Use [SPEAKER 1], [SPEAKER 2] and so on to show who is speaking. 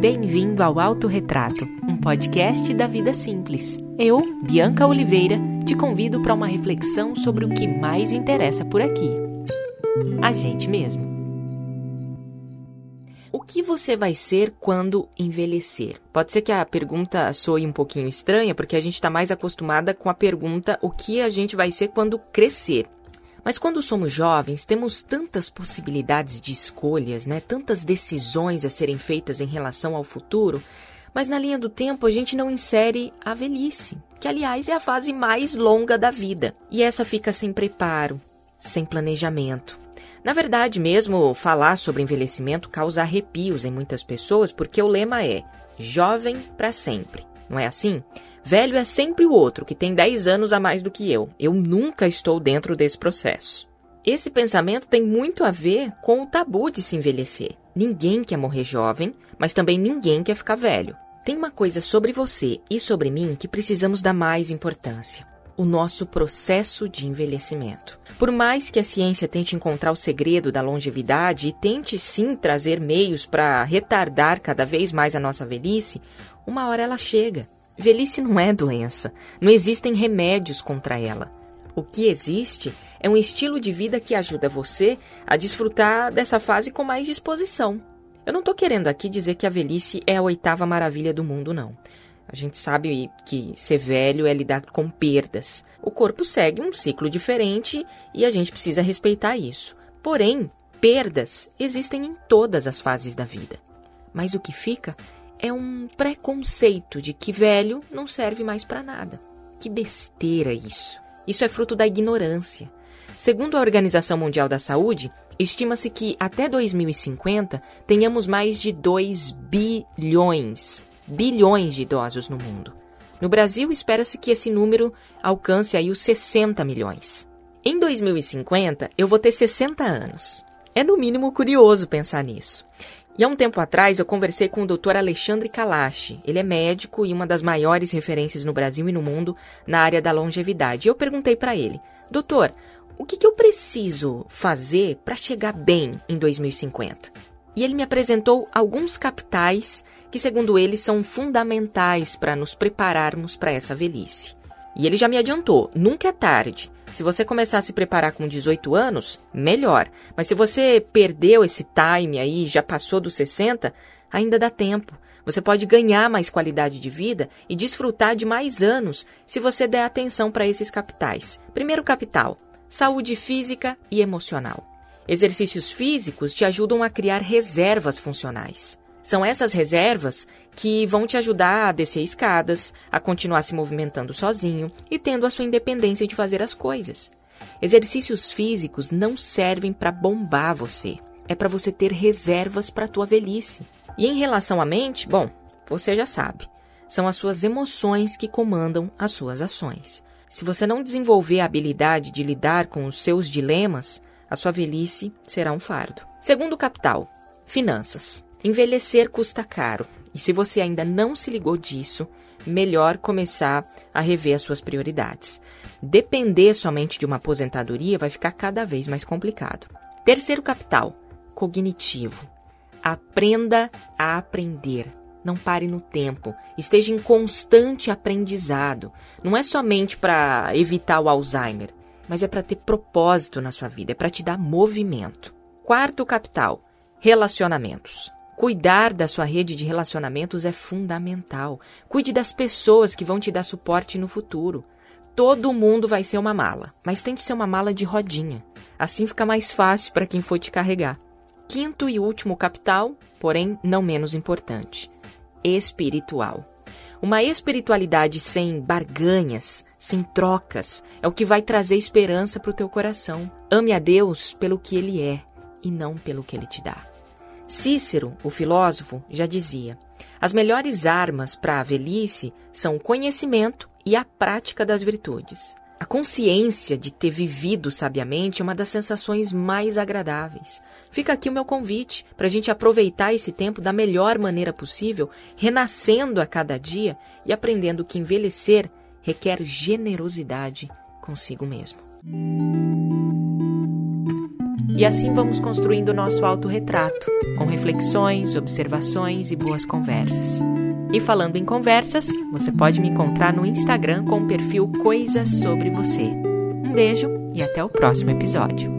[SPEAKER 1] Bem-vindo ao Autorretrato, um podcast da vida simples. Eu, Bianca Oliveira, te convido para uma reflexão sobre o que mais interessa por aqui. A gente mesmo. O que você vai ser quando envelhecer? Pode ser que a pergunta soe um pouquinho estranha, porque a gente está mais acostumada com a pergunta o que a gente vai ser quando crescer. Mas quando somos jovens, temos tantas possibilidades de escolhas, né? Tantas decisões a serem feitas em relação ao futuro, mas na linha do tempo a gente não insere a velhice, que aliás é a fase mais longa da vida. E essa fica sem preparo, sem planejamento. Na verdade, mesmo falar sobre envelhecimento causa arrepios em muitas pessoas, porque o lema é jovem para sempre. Não é assim? Velho é sempre o outro, que tem 10 anos a mais do que eu. Eu nunca estou dentro desse processo. Esse pensamento tem muito a ver com o tabu de se envelhecer. Ninguém quer morrer jovem, mas também ninguém quer ficar velho. Tem uma coisa sobre você e sobre mim que precisamos dar mais importância: o nosso processo de envelhecimento. Por mais que a ciência tente encontrar o segredo da longevidade e tente sim trazer meios para retardar cada vez mais a nossa velhice, uma hora ela chega. Velhice não é doença, não existem remédios contra ela. O que existe é um estilo de vida que ajuda você a desfrutar dessa fase com mais disposição. Eu não estou querendo aqui dizer que a velhice é a oitava maravilha do mundo, não. A gente sabe que ser velho é lidar com perdas. O corpo segue um ciclo diferente e a gente precisa respeitar isso. Porém, perdas existem em todas as fases da vida. Mas o que fica é um preconceito de que velho não serve mais para nada. Que besteira isso. Isso é fruto da ignorância. Segundo a Organização Mundial da Saúde, estima-se que até 2050 tenhamos mais de 2 bilhões, bilhões de idosos no mundo. No Brasil, espera-se que esse número alcance aí os 60 milhões. Em 2050, eu vou ter 60 anos. É no mínimo curioso pensar nisso. E há um tempo atrás eu conversei com o Dr. Alexandre Kalash. Ele é médico e uma das maiores referências no Brasil e no mundo na área da longevidade. Eu perguntei para ele: "Doutor, o que, que eu preciso fazer para chegar bem em 2050?" E ele me apresentou alguns capitais que, segundo ele, são fundamentais para nos prepararmos para essa velhice. E ele já me adiantou: nunca é tarde. Se você começar a se preparar com 18 anos, melhor. Mas se você perdeu esse time aí, já passou dos 60, ainda dá tempo. Você pode ganhar mais qualidade de vida e desfrutar de mais anos se você der atenção para esses capitais. Primeiro capital: saúde física e emocional. Exercícios físicos te ajudam a criar reservas funcionais. São essas reservas que vão te ajudar a descer escadas, a continuar se movimentando sozinho e tendo a sua independência de fazer as coisas. Exercícios físicos não servem para bombar você, é para você ter reservas para a tua velhice. E em relação à mente, bom, você já sabe, são as suas emoções que comandam as suas ações. Se você não desenvolver a habilidade de lidar com os seus dilemas, a sua velhice será um fardo. Segundo capital, finanças. Envelhecer custa caro, e se você ainda não se ligou disso, melhor começar a rever as suas prioridades. Depender somente de uma aposentadoria vai ficar cada vez mais complicado. Terceiro capital, cognitivo. Aprenda a aprender. Não pare no tempo. Esteja em constante aprendizado. Não é somente para evitar o Alzheimer, mas é para ter propósito na sua vida, é para te dar movimento. Quarto capital, relacionamentos. Cuidar da sua rede de relacionamentos é fundamental. Cuide das pessoas que vão te dar suporte no futuro. Todo mundo vai ser uma mala, mas tente ser uma mala de rodinha. Assim fica mais fácil para quem for te carregar. Quinto e último capital, porém não menos importante: espiritual. Uma espiritualidade sem barganhas, sem trocas, é o que vai trazer esperança para o teu coração. Ame a Deus pelo que Ele é e não pelo que Ele te dá. Cícero, o filósofo, já dizia: as melhores armas para a velhice são o conhecimento e a prática das virtudes. A consciência de ter vivido sabiamente é uma das sensações mais agradáveis. Fica aqui o meu convite para a gente aproveitar esse tempo da melhor maneira possível, renascendo a cada dia e aprendendo que envelhecer requer generosidade consigo mesmo. E assim vamos construindo o nosso autorretrato, com reflexões, observações e boas conversas. E falando em conversas, você pode me encontrar no Instagram com o perfil Coisas sobre Você. Um beijo e até o próximo episódio.